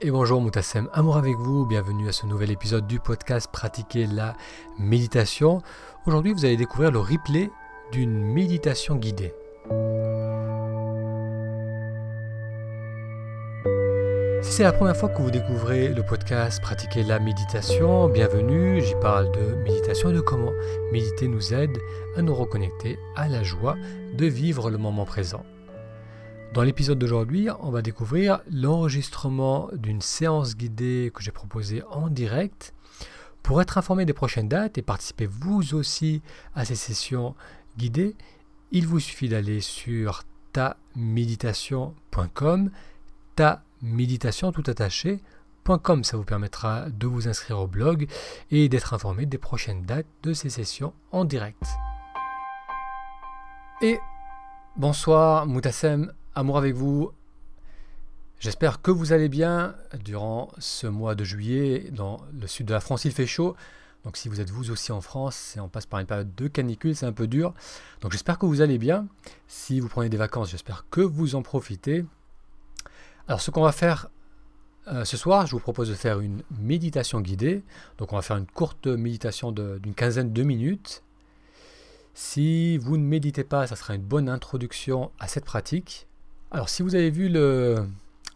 Et bonjour Moutassem, amour avec vous, bienvenue à ce nouvel épisode du podcast Pratiquer la méditation. Aujourd'hui vous allez découvrir le replay d'une méditation guidée. Si c'est la première fois que vous découvrez le podcast Pratiquer la méditation, bienvenue, j'y parle de méditation et de comment méditer nous aide à nous reconnecter à la joie de vivre le moment présent. Dans l'épisode d'aujourd'hui, on va découvrir l'enregistrement d'une séance guidée que j'ai proposée en direct. Pour être informé des prochaines dates et participer vous aussi à ces sessions guidées, il vous suffit d'aller sur taméditation.com, taméditation tout attaché.com. Ça vous permettra de vous inscrire au blog et d'être informé des prochaines dates de ces sessions en direct. Et bonsoir Moutassem, Amour avec vous. J'espère que vous allez bien durant ce mois de juillet. Dans le sud de la France, il fait chaud. Donc si vous êtes vous aussi en France et on passe par une période de canicule, c'est un peu dur. Donc j'espère que vous allez bien. Si vous prenez des vacances, j'espère que vous en profitez. Alors ce qu'on va faire euh, ce soir, je vous propose de faire une méditation guidée. Donc on va faire une courte méditation d'une quinzaine de minutes. Si vous ne méditez pas, ça sera une bonne introduction à cette pratique. Alors si vous avez vu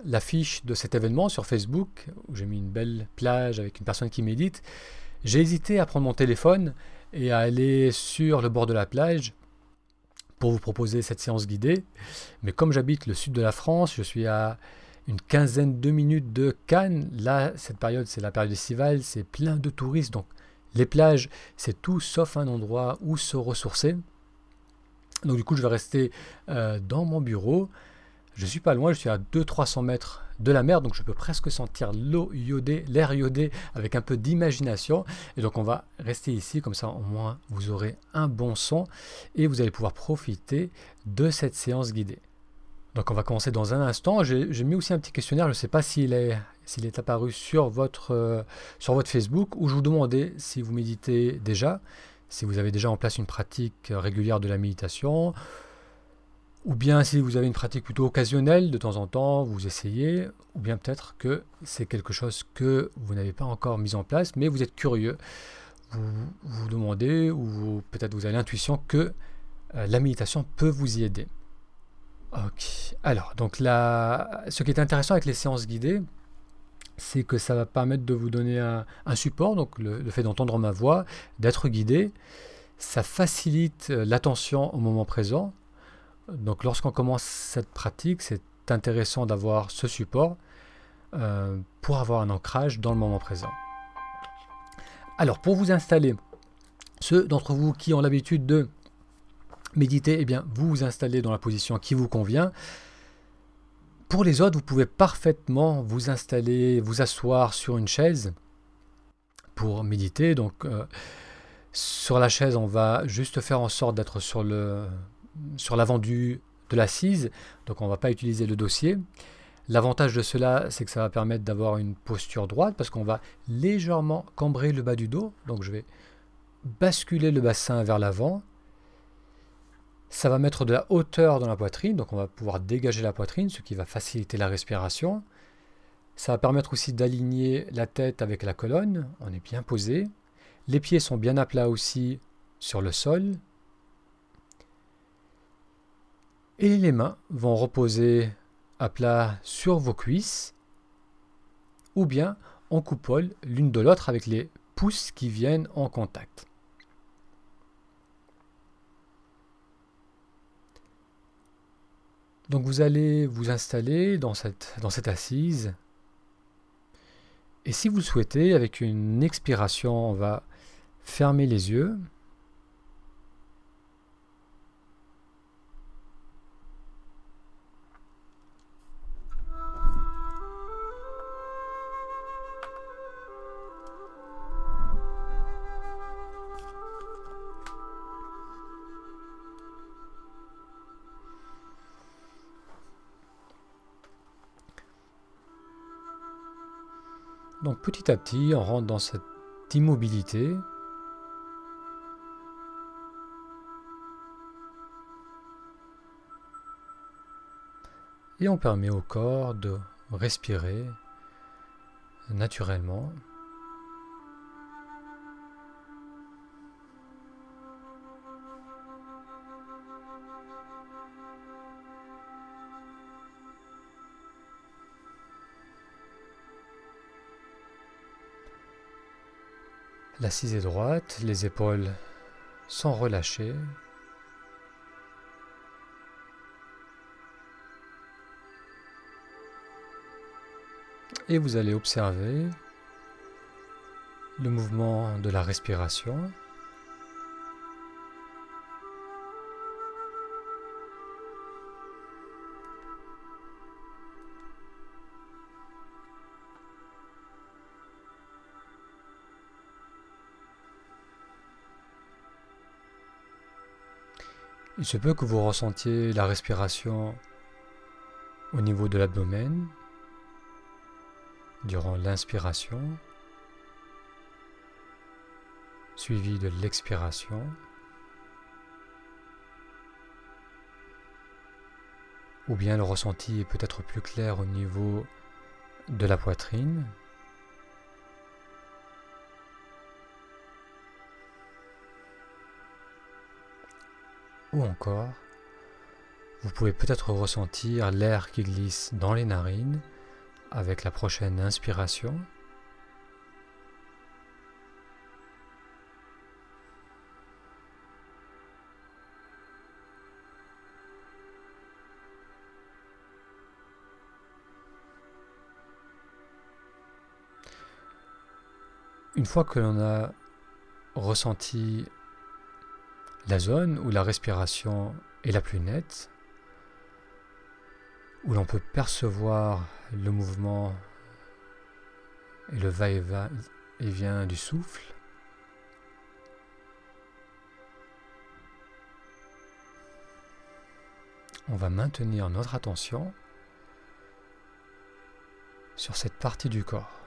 l'affiche de cet événement sur Facebook, où j'ai mis une belle plage avec une personne qui médite, j'ai hésité à prendre mon téléphone et à aller sur le bord de la plage pour vous proposer cette séance guidée. Mais comme j'habite le sud de la France, je suis à une quinzaine de minutes de Cannes. Là, cette période, c'est la période estivale, c'est plein de touristes. Donc les plages, c'est tout sauf un endroit où se ressourcer. Donc du coup, je vais rester euh, dans mon bureau je suis pas loin, je suis à 200-300 mètres de la mer, donc je peux presque sentir l'eau iodée, l'air iodé avec un peu d'imagination. Et donc on va rester ici, comme ça au moins vous aurez un bon son et vous allez pouvoir profiter de cette séance guidée. Donc on va commencer dans un instant. J'ai mis aussi un petit questionnaire, je ne sais pas s'il est, est apparu sur votre, euh, sur votre Facebook, où je vous demandais si vous méditez déjà, si vous avez déjà en place une pratique régulière de la méditation, ou bien si vous avez une pratique plutôt occasionnelle, de temps en temps, vous essayez, ou bien peut-être que c'est quelque chose que vous n'avez pas encore mis en place, mais vous êtes curieux. Vous vous demandez, ou peut-être vous avez l'intuition que euh, la méditation peut vous y aider. Alors, donc là, ce qui est intéressant avec les séances guidées, c'est que ça va permettre de vous donner un, support, donc le fait d'entendre ma voix, d'être guidé. Ça facilite euh, l'attention au moment présent, donc lorsqu'on commence cette pratique, c'est intéressant d'avoir ce support euh, pour avoir un ancrage dans le moment présent. Alors pour vous installer, ceux d'entre vous qui ont l'habitude de méditer, eh bien vous vous installez dans la position qui vous convient. Pour les autres, vous pouvez parfaitement vous installer, vous asseoir sur une chaise pour méditer. Donc euh, sur la chaise, on va juste faire en sorte d'être sur le sur l'avant de l'assise, donc on ne va pas utiliser le dossier. L'avantage de cela, c'est que ça va permettre d'avoir une posture droite parce qu'on va légèrement cambrer le bas du dos. Donc je vais basculer le bassin vers l'avant. Ça va mettre de la hauteur dans la poitrine, donc on va pouvoir dégager la poitrine, ce qui va faciliter la respiration. Ça va permettre aussi d'aligner la tête avec la colonne, on est bien posé. Les pieds sont bien à plat aussi sur le sol, et les mains vont reposer à plat sur vos cuisses ou bien en coupole l'une de l'autre avec les pouces qui viennent en contact. Donc vous allez vous installer dans cette, assise. Et si vous le souhaitez, avec une expiration, on va fermer les yeux. Donc petit à petit, on rentre dans cette immobilité. Et on permet au corps de respirer naturellement. L'assise est droite, les épaules sont relâchées. Et vous allez observer le mouvement de la respiration. Il se peut que vous ressentiez la respiration au niveau de l'abdomen durant l'inspiration, suivi de l'expiration. Ou bien le ressenti est peut-être plus clair au niveau de la poitrine. Ou encore, vous pouvez peut-être ressentir l'air qui glisse dans les narines avec la prochaine inspiration. Une fois que l'on a ressenti la zone où la respiration est la plus nette, où l'on peut percevoir le mouvement et le va-et-vient du souffle, on va maintenir notre attention sur cette partie du corps.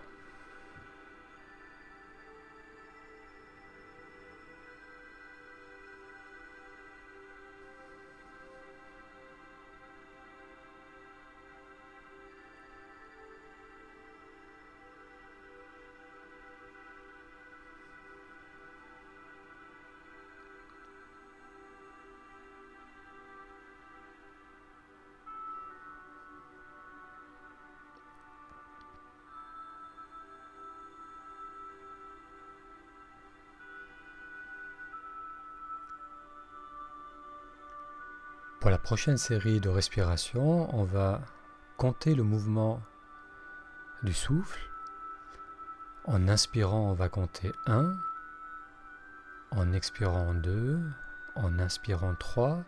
Pour la prochaine série de respiration, on va compter le mouvement du souffle. En inspirant, on va compter 1. En expirant 2. En inspirant 3.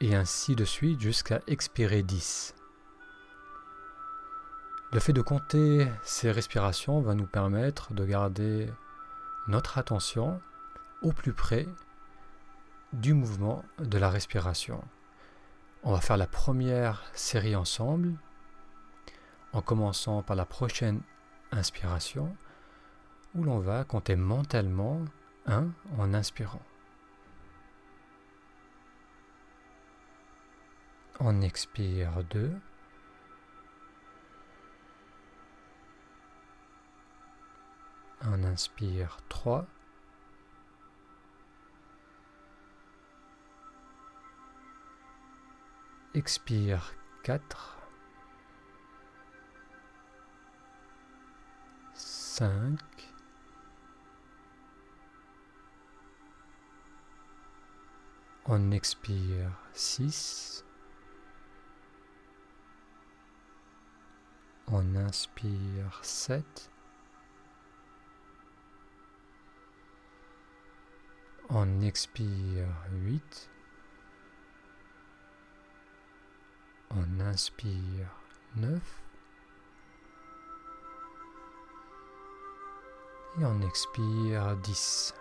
Et ainsi de suite jusqu'à expirer 10. Le fait de compter ces respirations va nous permettre de garder notre attention au plus près du mouvement de la respiration. On va faire la première série ensemble en commençant par la prochaine inspiration où l'on va compter mentalement 1 en inspirant. On expire 2. On inspire 3. Expire 4, 5, on expire 6, on inspire 7, on expire 8, On inspire 9. Et on expire 10.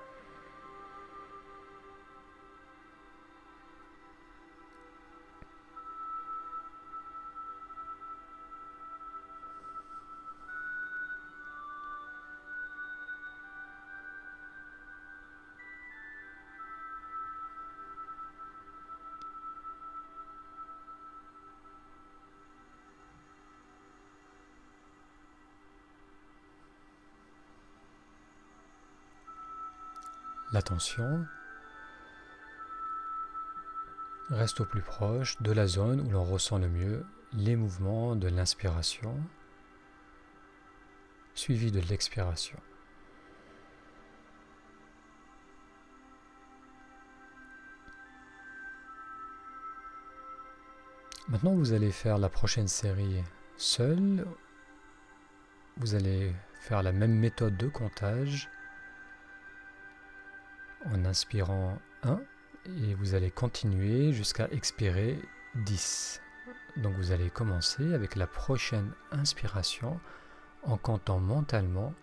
Reste au plus proche de la zone où l'on ressent le mieux les mouvements de l'inspiration suivi de l'expiration. Maintenant, vous allez faire la prochaine série seul. Vous allez faire la même méthode de comptage en inspirant 1 et vous allez continuer jusqu'à expirer 10. Donc vous allez commencer avec la prochaine inspiration en comptant mentalement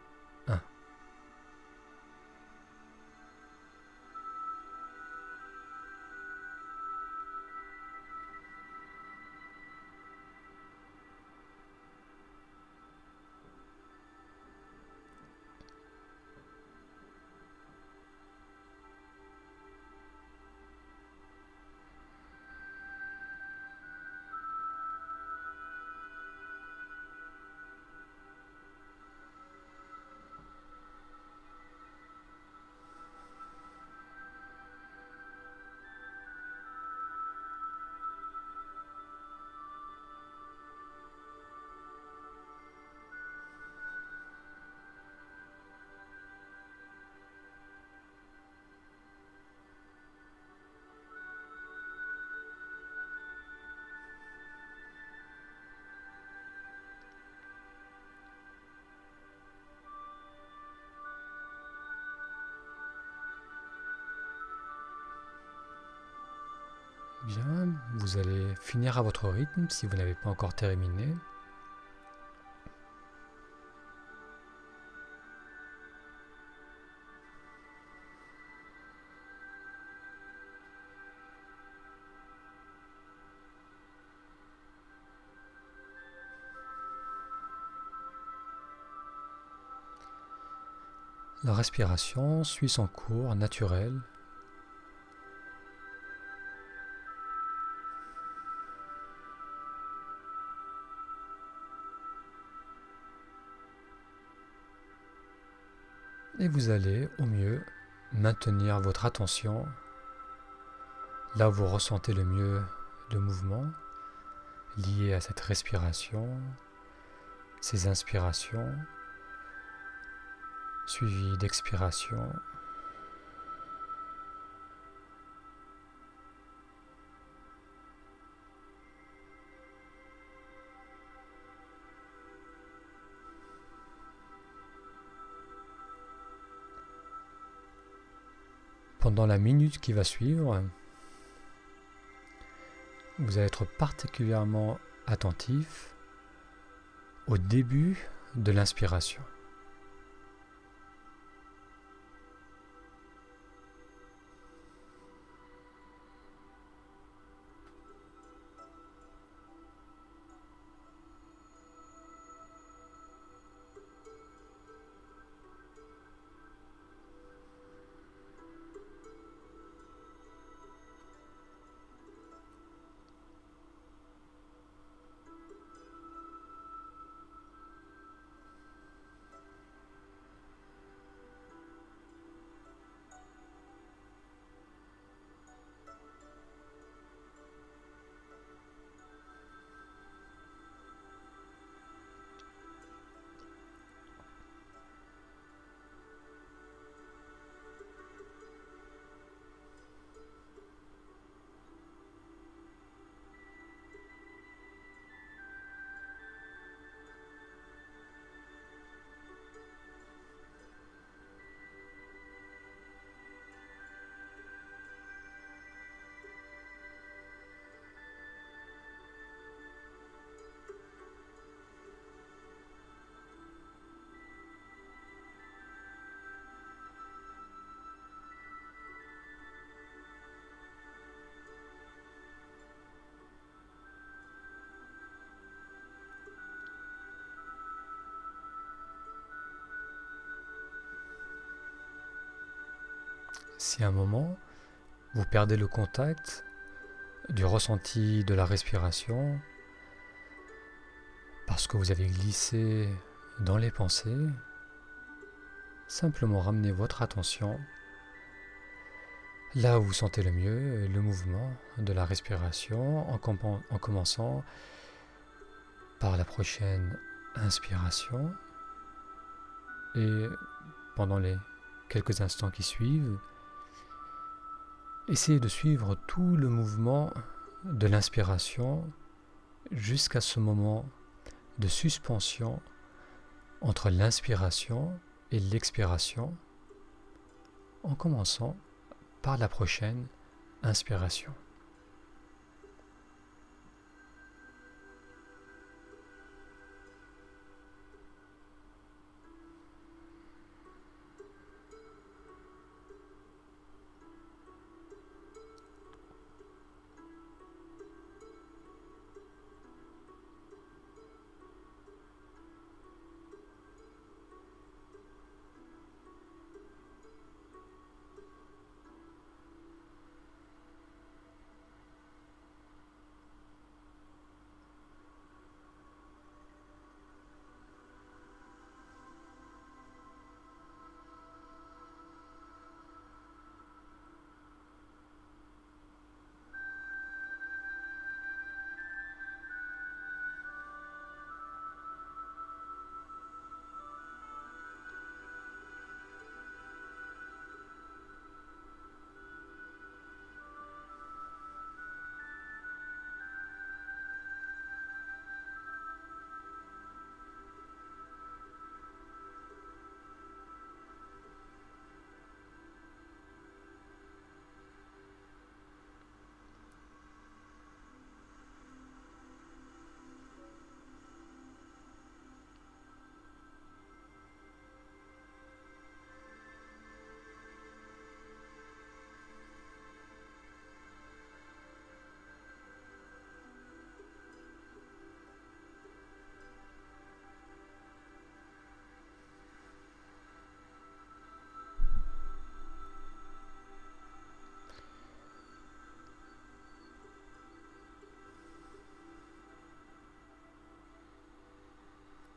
finir à votre rythme si vous n'avez pas encore terminé. La respiration suit son cours naturel et vous allez au mieux maintenir votre attention là où vous ressentez le mieux de mouvement lié à cette respiration, ces inspirations, suivies d'expiration. Pendant la minute qui va suivre, vous allez être particulièrement attentif au début de l'inspiration. Si à un moment, vous perdez le contact du ressenti de la respiration, parce que vous avez glissé dans les pensées, simplement ramenez votre attention là où vous sentez le mieux le mouvement de la respiration en, en commençant par la prochaine inspiration. Et pendant les quelques instants qui suivent, essayez de suivre tout le mouvement de l'inspiration jusqu'à ce moment de suspension entre l'inspiration et l'expiration en commençant par la prochaine inspiration.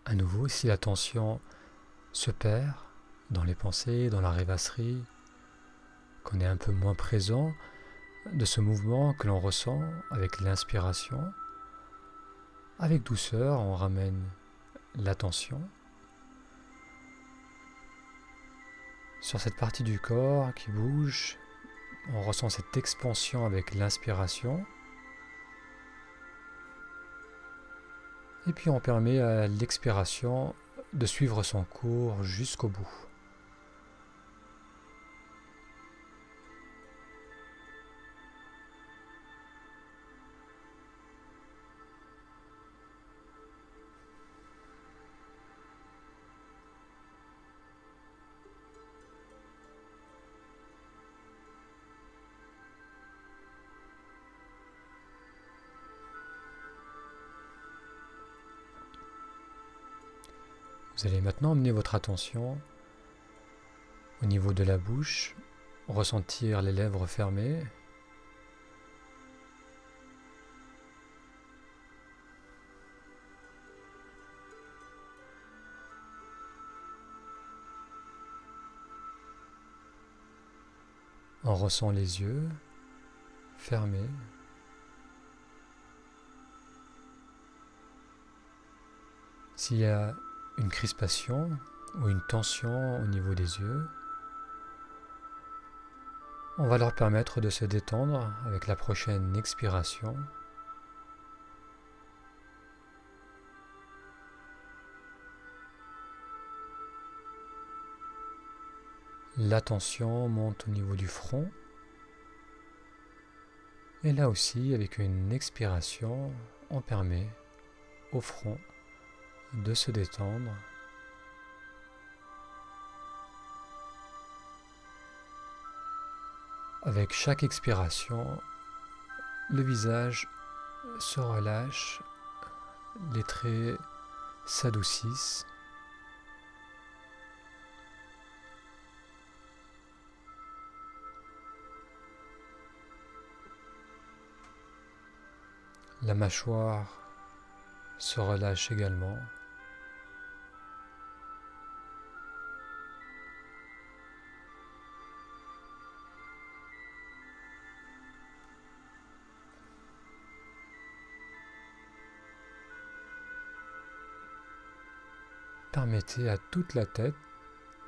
À nouveau, si l'attention se perd dans les pensées, dans la rêvasserie, qu'on est un peu moins présent de ce mouvement que l'on ressent avec l'inspiration, avec douceur, on ramène l'attention sur cette partie du corps qui bouge. On ressent cette expansion avec l'inspiration. Et puis on permet à l'expiration de suivre son cours jusqu'au bout. Vous allez maintenant amener votre attention au niveau de la bouche, ressentir les lèvres fermées. On ressent les yeux fermés. S'il y a une crispation ou une tension au niveau des yeux, on va leur permettre de se détendre avec la prochaine expiration. La tension monte au niveau du front. Et là aussi, avec une expiration, on permet au front de se détendre. Avec chaque expiration, le visage se relâche, les traits s'adoucissent. La mâchoire se relâche également. À toute la tête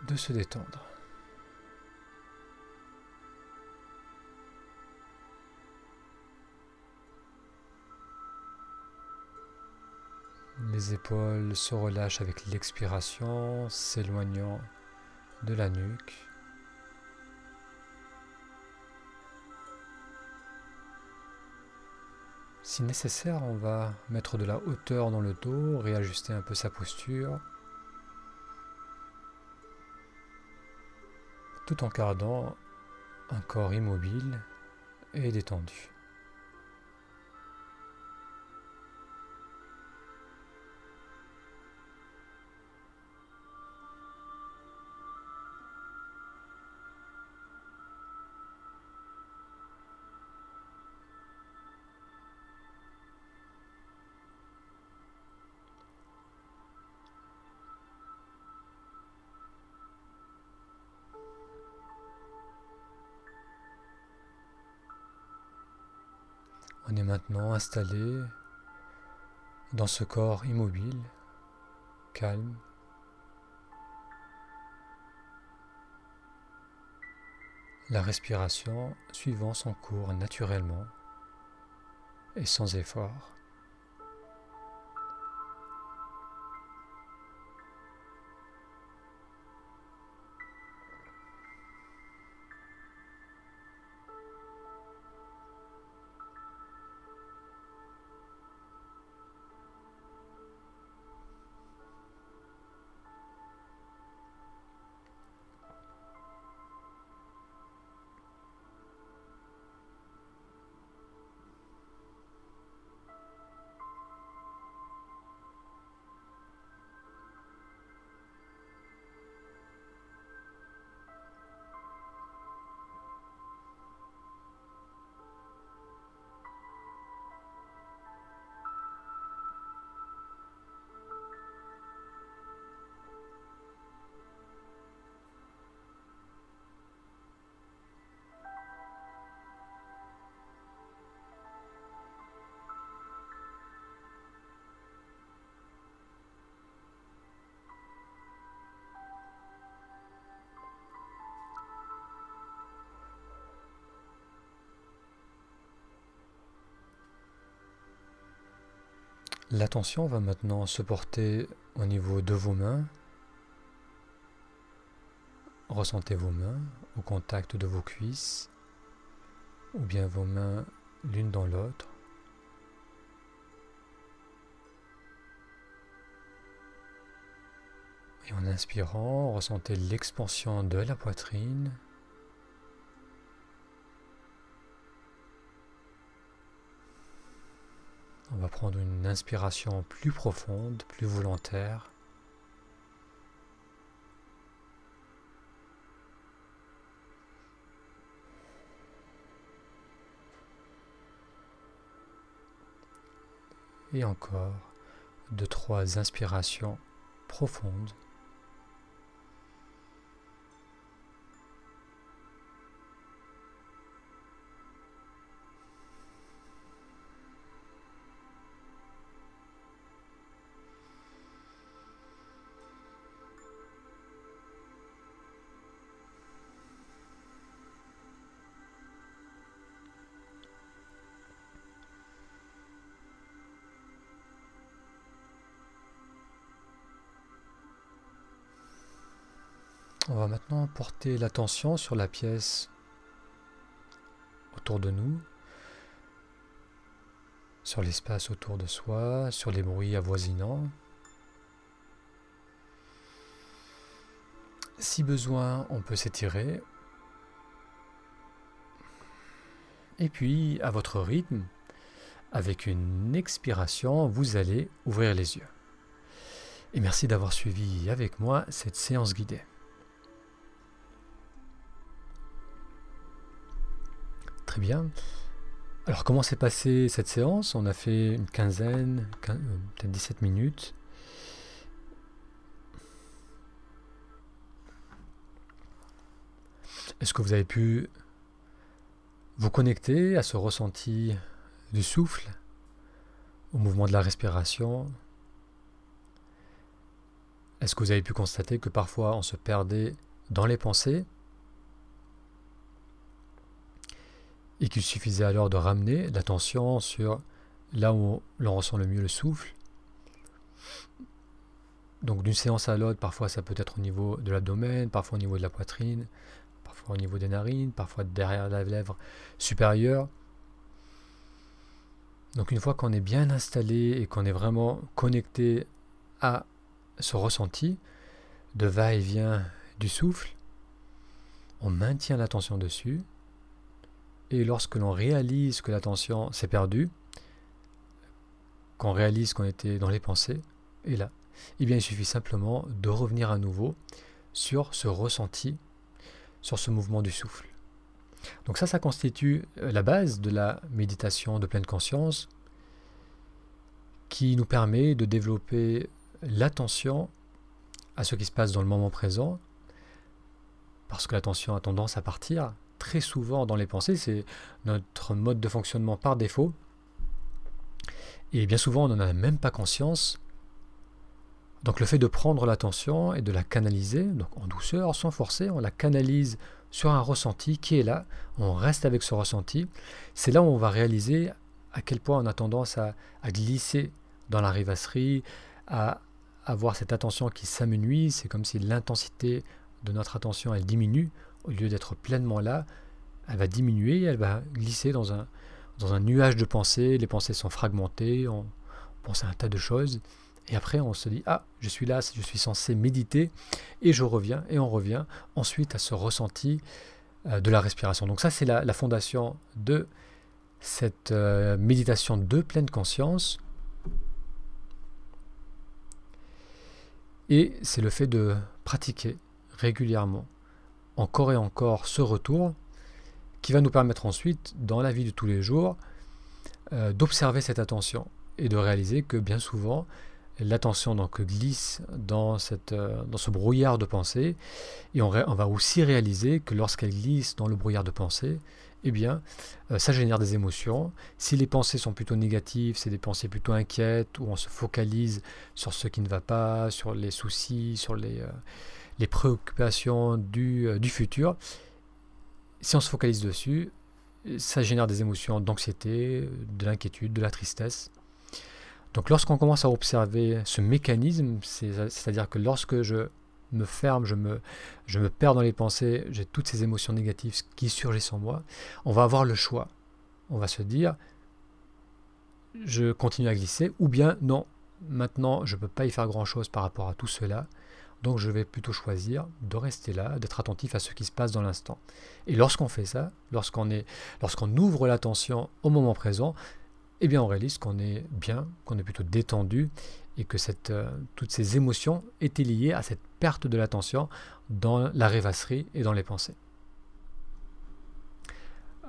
de se détendre. Les épaules se relâchent avec l'expiration, s'éloignant de la nuque. Si nécessaire, on va mettre de la hauteur dans le dos, réajuster un peu sa posture, tout en gardant un corps immobile et détendu. On est maintenant installé dans ce corps immobile, calme. La respiration suivant son cours naturellement et sans effort. L'attention va maintenant se porter au niveau de vos mains. Ressentez vos mains au contact de vos cuisses ou bien vos mains l'une dans l'autre. Et en inspirant, ressentez l'expansion de la poitrine. On va prendre une inspiration plus profonde, plus volontaire. Et encore deux, trois inspirations profondes. L'attention sur la pièce autour de nous, sur l'espace autour de soi, sur les bruits avoisinants. Si besoin, on peut s'étirer. Et puis, à votre rythme, avec une expiration, vous allez ouvrir les yeux. Et merci d'avoir suivi avec moi cette séance guidée. Alors comment s'est passée cette séance? On a fait une quinzaine, euh, peut-être 17 minutes. Est-ce que vous avez pu vous connecter à ce ressenti du souffle, au mouvement de la respiration? Est-ce que vous avez pu constater que parfois on se perdait dans les pensées? Et qu'il suffisait alors de ramener l'attention sur là où l'on ressent le mieux le souffle. Donc d'une séance à l'autre, parfois ça peut être au niveau de l'abdomen, parfois au niveau de la poitrine, parfois au niveau des narines, parfois derrière la lèvre supérieure. Donc une fois qu'on est bien installé et qu'on est vraiment connecté à ce ressenti de va-et-vient du souffle, on maintient l'attention dessus et lorsque l'on réalise que l'attention s'est perdue, qu'on réalise qu'on était dans les pensées, et là, eh il suffit simplement de revenir à nouveau sur ce ressenti, sur ce mouvement du souffle. Donc ça, ça constitue euh, la base de la méditation de pleine conscience qui nous permet de développer l'attention à ce qui se passe dans le moment présent, parce que l'attention a tendance à partir, très souvent dans les pensées, c'est notre mode de fonctionnement par défaut. Et bien souvent, on n'en a même pas conscience. Donc le fait de prendre l'attention et de la canaliser, donc en douceur, sans forcer, on la canalise sur un ressenti qui est là, on reste avec ce ressenti, c'est là où on va réaliser à quel point on a tendance à, glisser dans la rêvasserie, à avoir cette attention qui s'amenuise, c'est comme si l'intensité de notre attention elle diminue, au lieu d'être pleinement là, elle va diminuer, elle va glisser dans un, nuage de pensées, les pensées sont fragmentées, on pense à un tas de choses, et après on se dit, ah, je suis là, je suis censé méditer, et je reviens, et on revient ensuite à ce ressenti euh, de la respiration. Donc ça c'est la, fondation de cette euh, méditation de pleine conscience. Et c'est le fait de pratiquer régulièrement encore et encore ce retour qui va nous permettre ensuite, dans la vie de tous les jours, euh, d'observer cette attention et de réaliser que bien souvent, l'attention donc glisse dans, cette, euh, dans ce brouillard de pensée et on, va aussi réaliser que lorsqu'elle glisse dans le brouillard de pensée, eh bien, euh, ça génère des émotions. Si les pensées sont plutôt négatives, c'est des pensées plutôt inquiètes, où on se focalise sur ce qui ne va pas, sur les soucis, sur les, les préoccupations du, euh, du futur, si on se focalise dessus, ça génère des émotions d'anxiété, de l'inquiétude, de la tristesse. Donc lorsqu'on commence à observer ce mécanisme, c'est-à-dire que lorsque je me ferme, je me, je me perds dans les pensées, j'ai toutes ces émotions négatives qui surgissent en moi, on va avoir le choix. On va se dire, je continue à glisser, ou bien non, maintenant je ne peux pas y faire grand-chose par rapport à tout cela, donc je vais plutôt choisir de rester là, d'être attentif à ce qui se passe dans l'instant. Et lorsqu'on fait ça, lorsqu'on est, ouvre l'attention au moment présent, eh bien on réalise qu'on est bien, qu'on est plutôt détendu et que euh, toutes ces émotions étaient liées à cette perte de l'attention dans la rêvasserie et dans les pensées.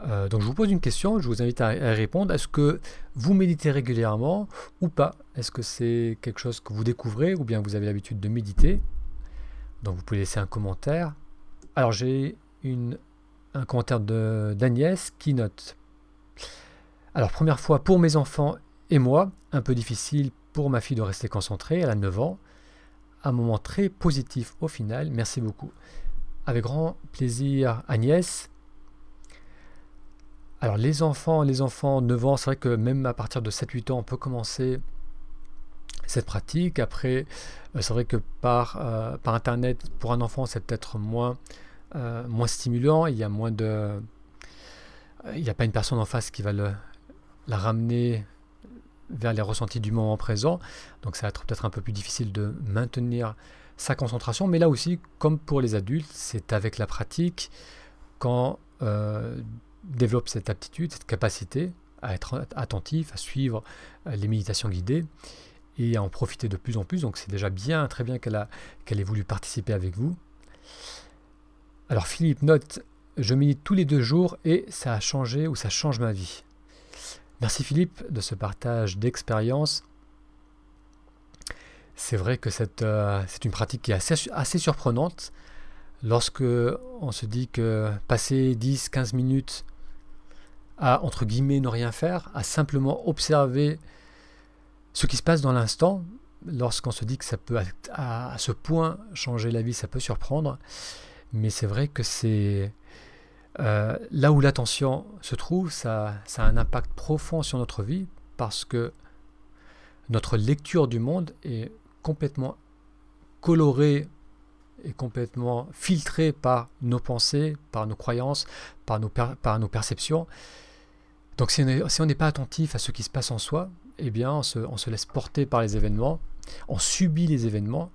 Euh, donc je vous pose une question, je vous invite à, à répondre. Est-ce que vous méditez régulièrement ou pas? Est-ce que c'est quelque chose que vous découvrez ou bien vous avez l'habitude de méditer? Donc vous pouvez laisser un commentaire. Alors j'ai un commentaire d'Agnès qui note. Alors première fois pour mes enfants et moi, un peu difficile pour ma fille de rester concentrée, elle a 9 ans. Un moment très positif au final, merci beaucoup. Avec grand plaisir Agnès. Alors les enfants, les enfants 9 ans, c'est vrai que même à partir de 7-8 ans, on peut commencer cette pratique. Après, euh, c'est vrai que par, euh, par Internet, pour un enfant, c'est peut-être moins, euh, moins stimulant. Il y a moins de... Il n'y a pas une personne en face qui va le, la ramener vers les ressentis du moment présent. Donc ça va être peut-être un peu plus difficile de maintenir sa concentration. Mais là aussi, comme pour les adultes, c'est avec la pratique qu'on développe cette aptitude, cette capacité à être attentif, à suivre les méditations guidées et à en profiter de plus en plus. Donc c'est déjà bien, très bien qu'elle qu'elle ait voulu participer avec vous. Alors Philippe note, je médite tous les deux jours et ça a changé ou ça change ma vie. Merci Philippe de ce partage d'expérience. C'est vrai que euh, c'est une pratique qui est assez, assez surprenante lorsque on se dit que passer 10-15 minutes à, entre guillemets, ne rien faire, à simplement observer ce qui se passe dans l'instant, lorsqu'on se dit que ça peut à, ce point changer la vie, ça peut surprendre. Mais c'est vrai que c'est euh, là où l'attention se trouve, ça, a un impact profond sur notre vie parce que notre lecture du monde est complètement colorée et complètement filtrée par nos pensées, par nos croyances, par nos perceptions. Donc si on n'est pas attentif à ce qui se passe en soi, eh bien on se, laisse porter par les événements, on subit les événements,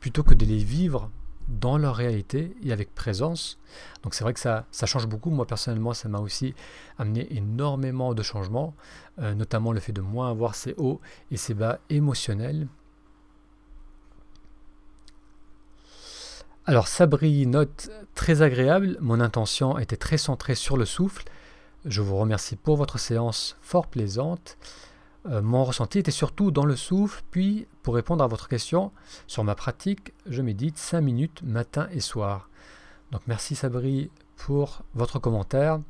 plutôt que de les vivre dans leur réalité et avec présence. Donc c'est vrai que ça, change beaucoup. Moi personnellement, ça m'a aussi amené énormément de changements, euh, notamment le fait de moins avoir ces hauts et ces bas émotionnels. Alors Sabri note très agréable, mon intention était très centrée sur le souffle je vous remercie pour votre séance fort plaisante. Euh, mon ressenti était surtout dans le souffle, puis pour répondre à votre question sur ma pratique, je médite 5 minutes matin et soir. Donc merci Sabri pour votre commentaire.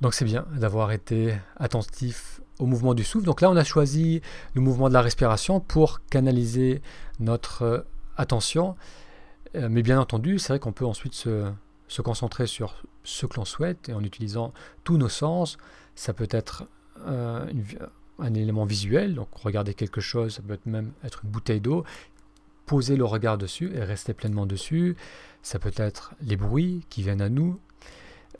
Donc c'est bien d'avoir été attentif au mouvement du souffle. Donc là on a choisi le mouvement de la respiration pour canaliser notre euh, attention. Euh, mais bien entendu, c'est vrai qu'on peut ensuite se, se concentrer sur ce que l'on souhaite et en utilisant tous nos sens. Ça peut être euh, un élément visuel, donc regarder quelque chose, ça peut même être une bouteille d'eau, poser le regard dessus et rester pleinement dessus. Ça peut être les bruits qui viennent à nous.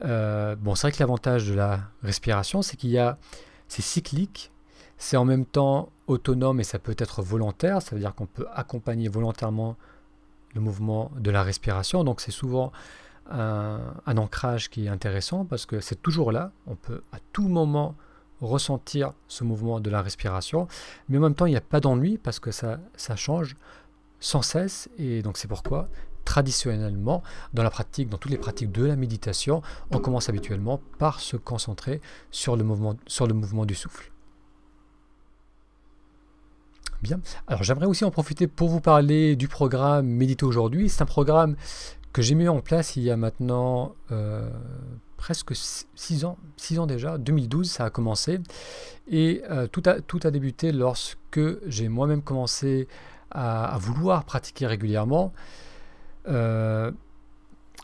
Euh, bon, c'est vrai que l'avantage de la respiration, c'est qu'il y a, c'est cyclique, c'est en même temps autonome et ça peut être volontaire, ça veut dire qu'on peut accompagner volontairement le mouvement de la respiration. Donc c'est souvent un, ancrage qui est intéressant parce que c'est toujours là, on peut à tout moment ressentir ce mouvement de la respiration, mais en même temps il n'y a pas d'ennui parce que ça, ça change sans cesse et donc c'est pourquoi traditionnellement dans la pratique, dans toutes les pratiques de la méditation, on commence habituellement par se concentrer sur le mouvement, sur le mouvement du souffle. Bien. Alors j'aimerais aussi en profiter pour vous parler du programme Méditer aujourd'hui. C'est un programme que j'ai mis en place il y a maintenant euh, presque 6 ans, 6 ans déjà, 2012 ça a commencé, et euh, tout, a, tout a débuté lorsque j'ai moi-même commencé à, vouloir pratiquer régulièrement. Euh,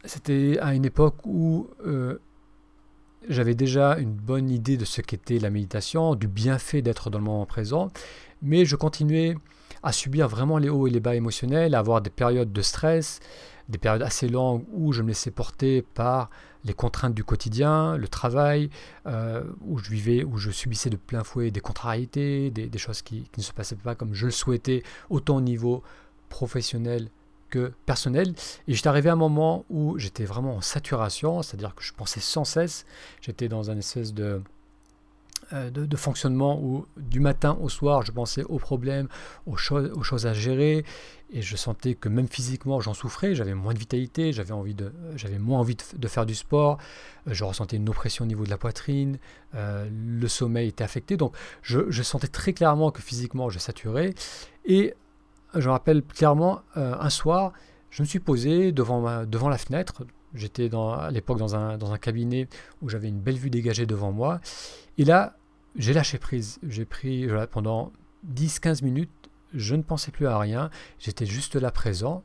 c'était à une époque où j'avais déjà une bonne idée de ce qu'était la méditation, du bienfait d'être dans le moment présent, mais je continuais à subir vraiment les hauts et les bas émotionnels, à avoir des périodes de stress, des périodes assez longues où je me laissais porter par les contraintes du quotidien, le travail, euh, où je vivais, où je subissais de plein fouet des contrariétés, des, choses qui, ne se passaient pas comme je le souhaitais, autant au niveau professionnel que personnel. Et j'étais arrivé à un moment où j'étais vraiment en saturation, c'est-à-dire que je pensais sans cesse, j'étais dans un espèce de euh, de, fonctionnement où du matin au soir, je pensais aux problèmes, aux, choses, à gérer, et je sentais que même physiquement, j'en souffrais, j'avais moins de vitalité, j'avais envie de, moins envie de, faire du sport, euh, je ressentais une oppression au niveau de la poitrine, euh, le sommeil était affecté, donc je, sentais très clairement que physiquement, je saturais, et je me rappelle clairement, un soir, je me suis posé devant, devant la fenêtre, J'étais à l'époque dans un, dans un cabinet où j'avais une belle vue dégagée devant moi. Et là, j'ai lâché prise. J'ai pris pendant 10-15 minutes, je ne pensais plus à rien, j'étais juste là présent.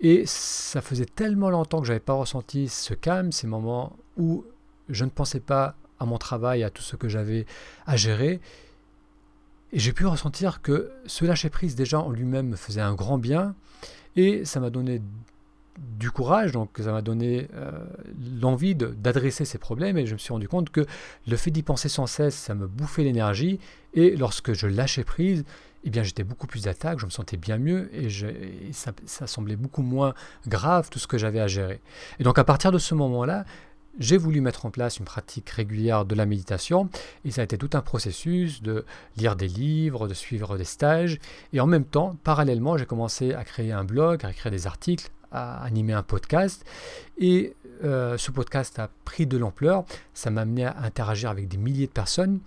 Et ça faisait tellement longtemps que je n'avais pas ressenti ce calme, ces moments où je ne pensais pas à mon travail, à tout ce que j'avais à gérer. Et j'ai pu ressentir que ce lâcher prise déjà en lui-même me faisait un grand bien. Et ça m'a donné du courage, donc ça m'a donné euh, l'envie d'adresser ces problèmes et je me suis rendu compte que le fait d'y penser sans cesse, ça me bouffait l'énergie et lorsque je lâchais prise, eh bien j'étais beaucoup plus d'attaque, je me sentais bien mieux et, ça, ça, semblait beaucoup moins grave tout ce que j'avais à gérer. Et donc à partir de ce moment-là, j'ai voulu mettre en place une pratique régulière de la méditation et ça a été tout un processus de lire des livres, de suivre des stages et en même temps, parallèlement, j'ai commencé à créer un blog, à écrire des articles, à animer un podcast. Et euh, ce podcast a pris de l'ampleur. Ça m'a amené à interagir avec des milliers de personnes.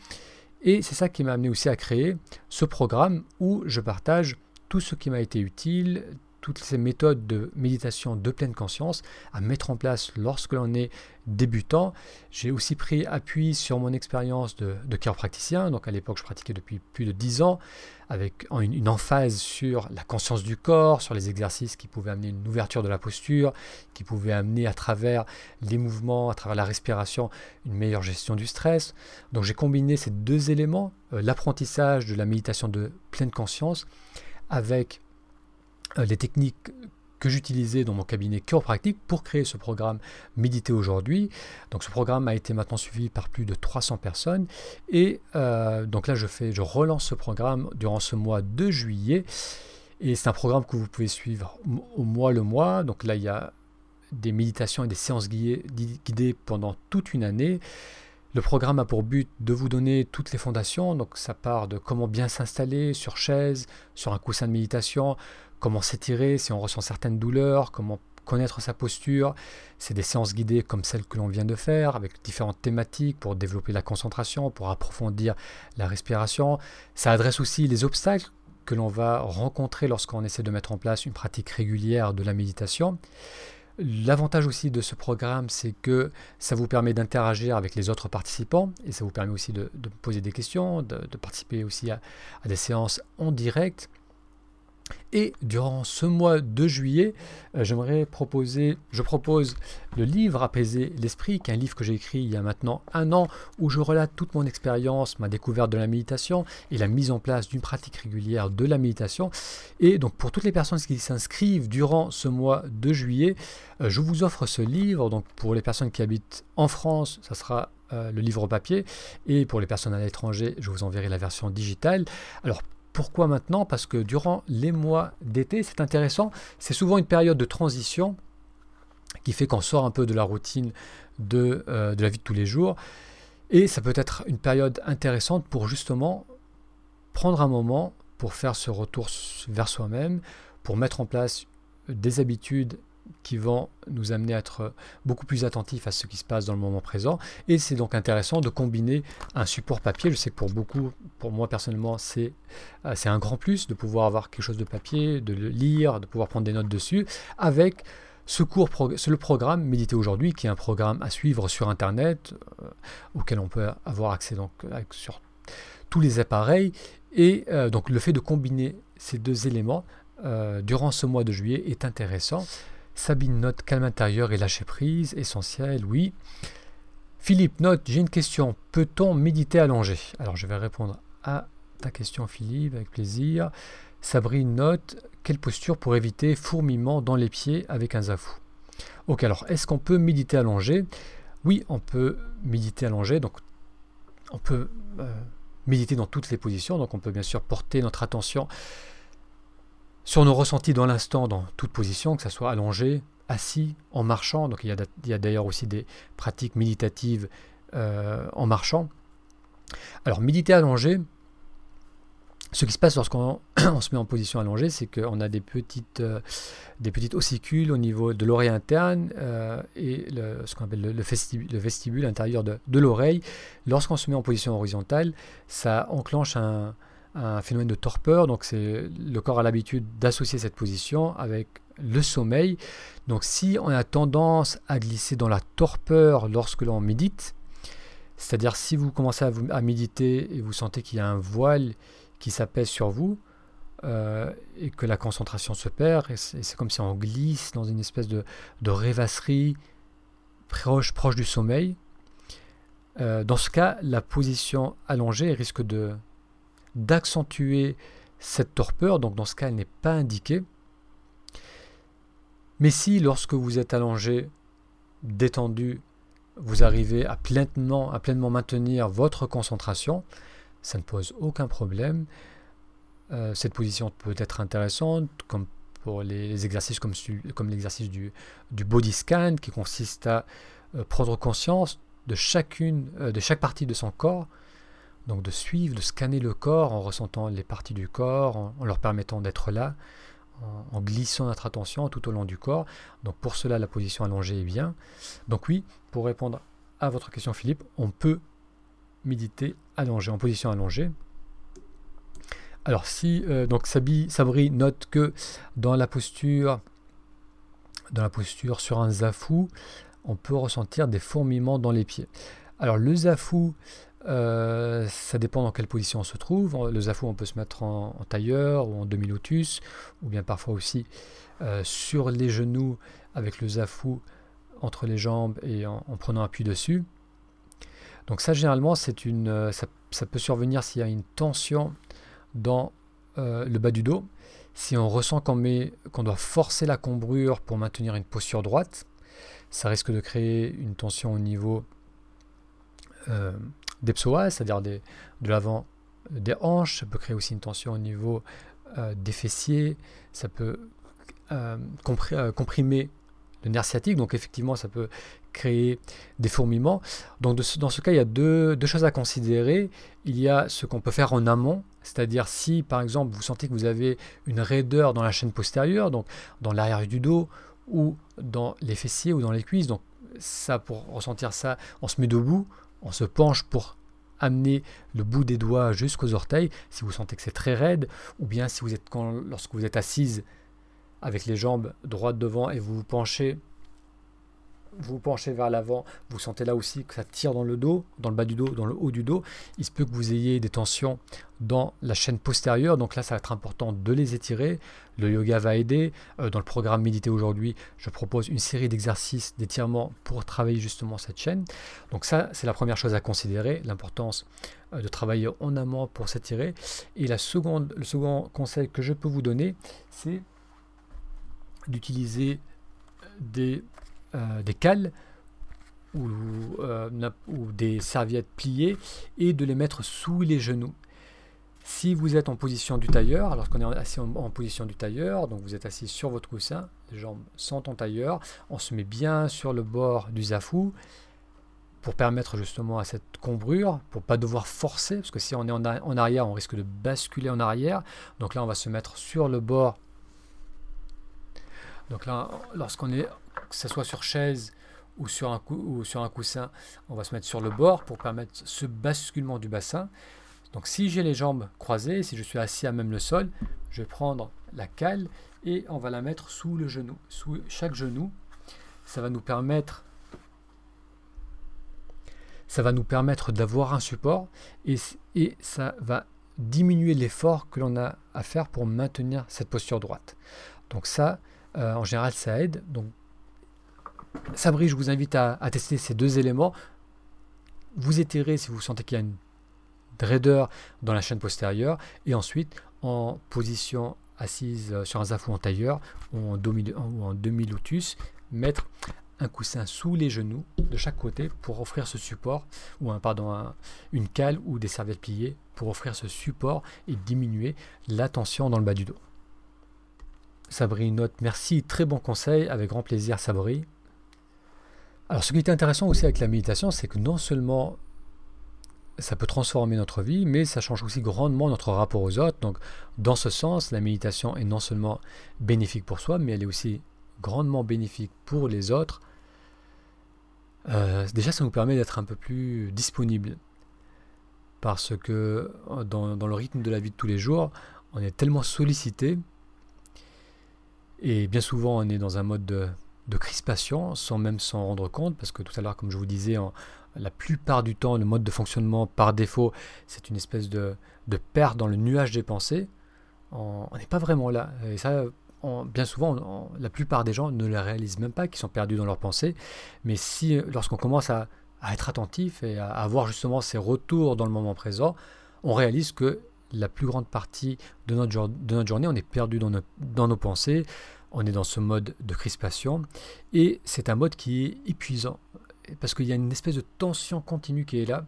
Et c'est ça qui m'a amené aussi à créer ce programme où je partage tout ce qui m'a été utile, toutes ces méthodes de méditation de pleine conscience à mettre en place lorsque l'on est débutant. J'ai aussi pris appui sur mon expérience de, chiropraticien. Donc à l'époque, je pratiquais depuis plus de 10 ans avec une, emphase sur la conscience du corps, sur les exercices qui pouvaient amener une ouverture de la posture, qui pouvaient amener à travers les mouvements, à travers la respiration, une meilleure gestion du stress. Donc j'ai combiné ces deux éléments, euh, l'apprentissage de la méditation de pleine conscience avec les techniques que j'utilisais dans mon cabinet chiropractique pour créer ce programme Méditer aujourd'hui. Donc ce programme a été maintenant suivi par plus de 300 personnes et euh, donc là je fais, je relance ce programme durant ce mois de juillet et c'est un programme que vous pouvez suivre au mois le mois. Donc là il y a des méditations et des séances guidées pendant toute une année. Le programme a pour but de vous donner toutes les fondations, donc ça part de comment bien s'installer sur chaise, sur un coussin de méditation, comment s'étirer si on ressent certaines douleurs, comment connaître sa posture. C'est des séances guidées comme celles que l'on vient de faire, avec différentes thématiques pour développer la concentration, pour approfondir la respiration. Ça adresse aussi les obstacles que l'on va rencontrer lorsqu'on essaie de mettre en place une pratique régulière de la méditation. L'avantage aussi de ce programme, c'est que ça vous permet d'interagir avec les autres participants et ça vous permet aussi de, poser des questions, de, participer aussi à, à, des séances en direct. Et durant ce mois de juillet, euh, j'aimerais proposer, je propose le livre Apaiser l'esprit, qui est un livre que j'ai écrit il y a maintenant un an, où je relate toute mon expérience, ma découverte de la méditation et la mise en place d'une pratique régulière de la méditation. Et donc pour toutes les personnes qui s'inscrivent durant ce mois de juillet, euh, je vous offre ce livre. Donc pour les personnes qui habitent en France, ça sera euh, le livre papier, et pour les personnes à l'étranger, je vous enverrai la version digitale. Alors pourquoi maintenant? Parce que durant les mois d'été, c'est intéressant, c'est souvent une période de transition qui fait qu'on sort un peu de la routine de, euh, de, la vie de tous les jours. Et ça peut être une période intéressante pour justement prendre un moment pour faire ce retour vers soi-même, pour mettre en place des habitudes qui vont nous amener à être beaucoup plus attentifs à ce qui se passe dans le moment présent. Et c'est donc intéressant de combiner un support papier. Je sais que pour beaucoup, pour moi personnellement, c'est euh, un grand plus de pouvoir avoir quelque chose de papier, de le lire, de pouvoir prendre des notes dessus, avec ce cours, le programme Méditer aujourd'hui, qui est un programme à suivre sur Internet, euh, auquel on peut avoir accès donc, sur tous les appareils. Et euh, donc le fait de combiner ces deux éléments durant ce mois de juillet est intéressant. Sabine note calme intérieur et lâcher prise, essentiel, oui. Philippe note, j'ai une question, peut-on méditer allongé? Alors je vais répondre à ta question Philippe avec plaisir. Sabrine note, quelle posture pour éviter fourmillement dans les pieds avec un zafou? Ok, alors est-ce qu'on peut méditer allongé? Oui, on peut méditer allongé, donc on peut euh, méditer dans toutes les positions, donc on peut bien sûr porter notre attention sur nos ressentis dans l'instant, dans toute position, que ce soit allongé, assis, en marchant. Donc il y a, d'ailleurs aussi des pratiques méditatives euh, en marchant. Alors méditer allongé, ce qui se passe lorsqu'on se met en position allongée, c'est qu'on a des petites, euh, ossicules au niveau de l'oreille interne euh, et ce qu'on appelle le, le, vestibule, intérieur de l'oreille. Lorsqu'on se met en position horizontale, ça enclenche un, un phénomène de torpeur. Donc c'est le corps a l'habitude d'associer cette position avec le sommeil. Donc si on a tendance à glisser dans la torpeur lorsque l'on médite, c'est-à-dire si vous commencez à, méditer et vous sentez qu'il y a un voile qui s'apaise sur vous euh, et que la concentration se perd, et c'est comme si on glisse dans une espèce de, rêvasserie proche, proche du sommeil, euh, dans ce cas, la position allongée risque de, d'accentuer cette torpeur, donc dans ce cas elle n'est pas indiquée. Mais si lorsque vous êtes allongé, détendu, vous arrivez à pleinement, à pleinement maintenir votre concentration, ça ne pose aucun problème. Euh, cette position peut être intéressante, comme pour les exercices comme, comme l'exercice du, du, body scan, qui consiste à euh, prendre conscience de chacune, euh, de chaque partie de son corps, donc de suivre, de scanner le corps en ressentant les parties du corps, en, leur permettant d'être là, en, glissant notre attention tout au long du corps. Donc pour cela, la position allongée est bien. Donc oui, pour répondre à votre question Philippe, on peut méditer allongé, en position allongée. Alors si euh, donc Sabri note que dans la posture dans la posture sur un zafou, on peut ressentir des fourmillements dans les pieds. Alors le zafou, euh, ça dépend dans quelle position on se trouve. Le zafou, on peut se mettre en, tailleur ou en demi-lotus, ou bien parfois aussi euh, sur les genoux avec le zafou entre les jambes et en, prenant appui dessus. Donc ça, généralement, c'est une, euh, ça, peut survenir s'il y a une tension dans le bas du dos. Si on ressent qu'on doit forcer la cambrure pour maintenir une posture droite, ça risque de créer une tension au niveau des psoas, c'est-à-dire de l'avant des hanches, ça peut créer aussi une tension au niveau euh, des fessiers, ça peut euh, comprimer le nerf sciatique, donc effectivement ça peut créer des fourmillements. Donc dans ce cas, il y a deux, choses à considérer. Il y a ce qu'on peut faire en amont, c'est-à-dire si par exemple vous sentez que vous avez une raideur dans la chaîne postérieure, donc dans l'arrière du dos ou dans les fessiers ou dans les cuisses, donc ça pour ressentir ça, on se met debout, on se penche pour amener le bout des doigts jusqu'aux orteils si vous sentez que c'est très raide, ou bien si vous êtes lorsque vous êtes assise avec les jambes droites devant et vous vous penchez vous penchez vers l'avant, vous sentez là aussi que ça tire dans le dos, dans le bas du dos, dans le haut du dos. Il se peut que vous ayez des tensions dans la chaîne postérieure, donc là ça va être important de les étirer. Le yoga va aider. Euh, dans le programme Méditer aujourd'hui, je propose une série d'exercices d'étirement pour travailler justement cette chaîne. Donc ça c'est la première chose à considérer, l'importance euh, de travailler en amont pour s'étirer. Et la seconde, le second conseil que je peux vous donner, c'est d'utiliser des euh, des cales euh, ou, des serviettes pliées et de les mettre sous les genoux. Si vous êtes en position du tailleur, lorsqu'on est assis en, position du tailleur, donc vous êtes assis sur votre coussin, les jambes sont en tailleur, on se met bien sur le bord du zafou pour permettre justement à cette combrure, pour pas devoir forcer, parce que si on est en, en arrière, on risque de basculer en arrière. Donc là, on va se mettre sur le bord. Donc là, lorsqu'on est que ce soit sur chaise ou sur, un coussin, on va se mettre sur le bord pour permettre ce basculement du bassin. Donc si j'ai les jambes croisées, si je suis assis à même le sol, je vais prendre la cale et on va la mettre sous le genou, sous chaque genou. Ça va nous permettre d'avoir un support et, et ça va diminuer l'effort que l'on a à faire pour maintenir cette posture droite. Donc ça, euh, en général, ça aide. Donc Sabri, je vous invite à, tester ces deux éléments. Vous étirez si vous sentez qu'il y a une raideur dans la chaîne postérieure. Et ensuite, en position assise sur un zafou en tailleur ou en, demi-lotus, mettre un coussin sous les genoux de chaque côté pour offrir ce support, ou un, pardon, une cale ou des serviettes pliées pour offrir ce support et diminuer la tension dans le bas du dos. Sabri note merci, très bon conseil, avec grand plaisir Sabri. Alors ce qui est intéressant aussi avec la méditation, c'est que non seulement ça peut transformer notre vie, mais ça change aussi grandement notre rapport aux autres. Donc dans ce sens, la méditation est non seulement bénéfique pour soi, mais elle est aussi grandement bénéfique pour les autres. Euh, déjà, ça nous permet d'être un peu plus disponible. Parce que dans, dans, le rythme de la vie de tous les jours, on est tellement sollicité. Et bien souvent, on est dans un mode de, de crispation sans même s'en rendre compte, parce que tout à l'heure, comme je vous disais, en, la plupart du temps, le mode de fonctionnement par défaut, c'est une espèce de, de, perte dans le nuage des pensées. On n'est pas vraiment là. Et ça, bien souvent, la plupart des gens ne le réalisent même pas, qu'ils sont perdus dans leurs pensées. Mais si, lorsqu'on commence à, être attentif et à avoir justement ces retours dans le moment présent, on réalise que la plus grande partie de notre, de notre journée, on est perdu dans dans nos pensées on est dans ce mode de crispation et c'est un mode qui est épuisant parce qu'il y a une espèce de tension continue qui est là.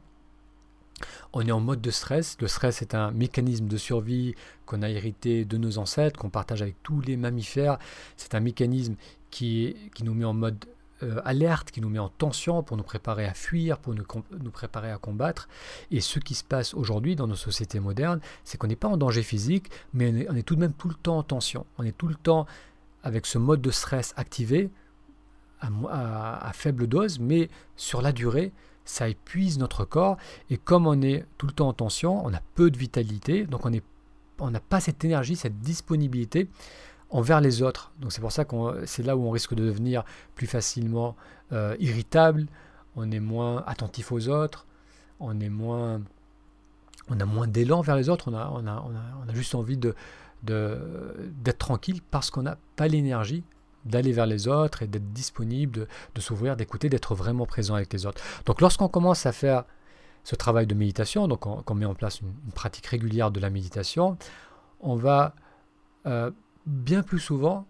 On est en mode de stress. Le stress est un mécanisme de survie qu'on a hérité de nos ancêtres, qu'on partage avec tous les mammifères. C'est un mécanisme qui, nous met en mode euh, alerte, qui nous met en tension pour nous préparer à fuir, pour nous, préparer à combattre. Et ce qui se passe aujourd'hui dans nos sociétés modernes, c'est qu'on n'est pas en danger physique, mais on est tout de même tout le temps en tension. On est tout le temps avec ce mode de stress activé à, faible dose, mais sur la durée, ça épuise notre corps. Et comme on est tout le temps en tension, on a peu de vitalité, donc on n'a pas cette énergie, cette disponibilité envers les autres. Donc c'est pour ça que c'est là où on risque de devenir plus facilement euh, irritable, on est moins attentif aux autres, on est moins, on a moins d'élan vers les autres, on a, juste envie de, d'être tranquille parce qu'on n'a pas l'énergie d'aller vers les autres et d'être disponible, de, s'ouvrir, d'écouter, d'être vraiment présent avec les autres. Donc lorsqu'on commence à faire ce travail de méditation, donc on, met en place une, pratique régulière de la méditation, on va euh, bien plus souvent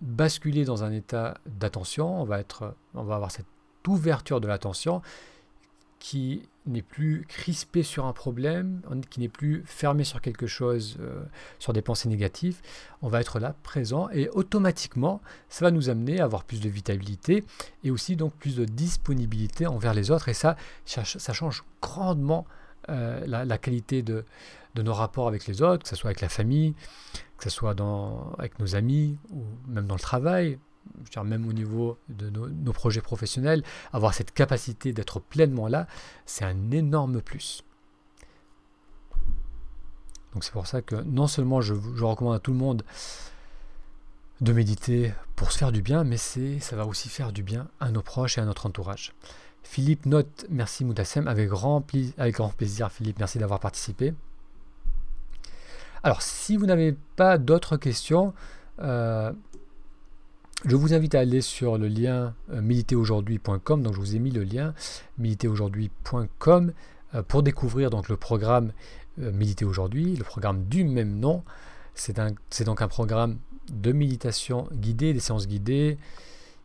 basculer dans un état d'attention, on va, être, on va avoir cette ouverture de l'attention qui n'est plus crispé sur un problème, qui n'est plus fermé sur quelque chose, euh, sur des pensées négatives, on va être là, présent, et automatiquement, ça va nous amener à avoir plus de vitalité et aussi donc plus de disponibilité envers les autres, et ça, ça change grandement euh, la, qualité de, nos rapports avec les autres, que ce soit avec la famille, que ce soit avec nos amis, ou même dans le travail, même au niveau de nos, projets professionnels, avoir cette capacité d'être pleinement là, c'est un énorme plus. Donc c'est pour ça que non seulement je, recommande à tout le monde de méditer pour se faire du bien, mais ça va aussi faire du bien à nos proches et à notre entourage. Philippe note, merci Moutassem, avec grand, avec grand plaisir Philippe, merci d'avoir participé. Alors si vous n'avez pas d'autres questions, euh, je vous invite à aller sur le lien euh, militeraujourd'hui.com. Donc je vous ai mis le lien militeraujourd'hui.com euh, pour découvrir donc le programme euh, Militer aujourd'hui, le programme du même nom. C'est donc un programme de méditation guidée, des séances guidées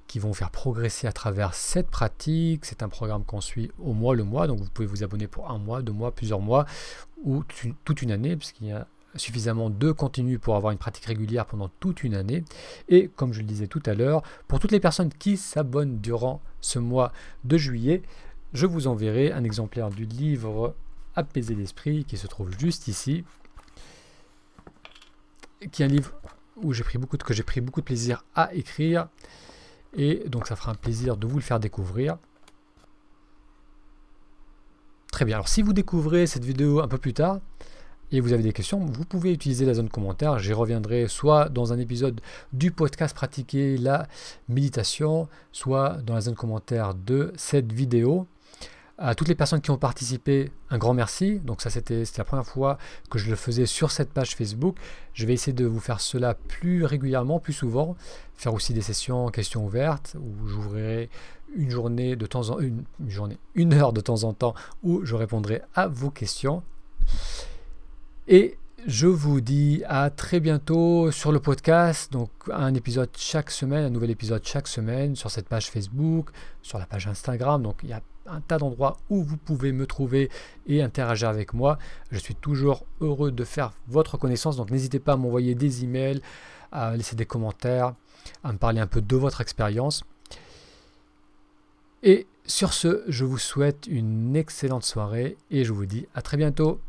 qui vont faire progresser à travers cette pratique. C'est un programme qu'on suit au mois le mois, donc vous pouvez vous abonner pour un mois, deux mois, plusieurs mois ou toute une année, puisqu'il y a suffisamment de contenu pour avoir une pratique régulière pendant toute une année. Et comme je le disais tout à l'heure, pour toutes les personnes qui s'abonnent durant ce mois de juillet, je vous enverrai un exemplaire du livre Apaiser l'esprit qui se trouve juste ici, qui est un livre où j'ai pris beaucoup que j'ai pris beaucoup de plaisir à écrire. Et donc ça fera un plaisir de vous le faire découvrir. Très bien, alors si vous découvrez cette vidéo un peu plus tard, et vous avez des questions, vous pouvez utiliser la zone commentaire. J'y reviendrai soit dans un épisode du podcast Pratiquer la méditation, soit dans la zone commentaire de cette vidéo. À toutes les personnes qui ont participé, un grand merci. Donc ça c'était la première fois que je le faisais sur cette page Facebook. Je vais essayer de vous faire cela plus régulièrement, plus souvent. Faire aussi des sessions questions ouvertes où j'ouvrirai une journée de temps en une, une journée, une heure de temps en temps où je répondrai à vos questions. Et je vous dis à très bientôt sur le podcast. Donc un épisode chaque semaine, un nouvel épisode chaque semaine sur cette page Facebook, sur la page Instagram. Donc il y a un tas d'endroits où vous pouvez me trouver et interagir avec moi. Je suis toujours heureux de faire votre connaissance. Donc n'hésitez pas à m'envoyer des emails, à laisser des commentaires, à me parler un peu de votre expérience. Et sur ce, je vous souhaite une excellente soirée et je vous dis à très bientôt.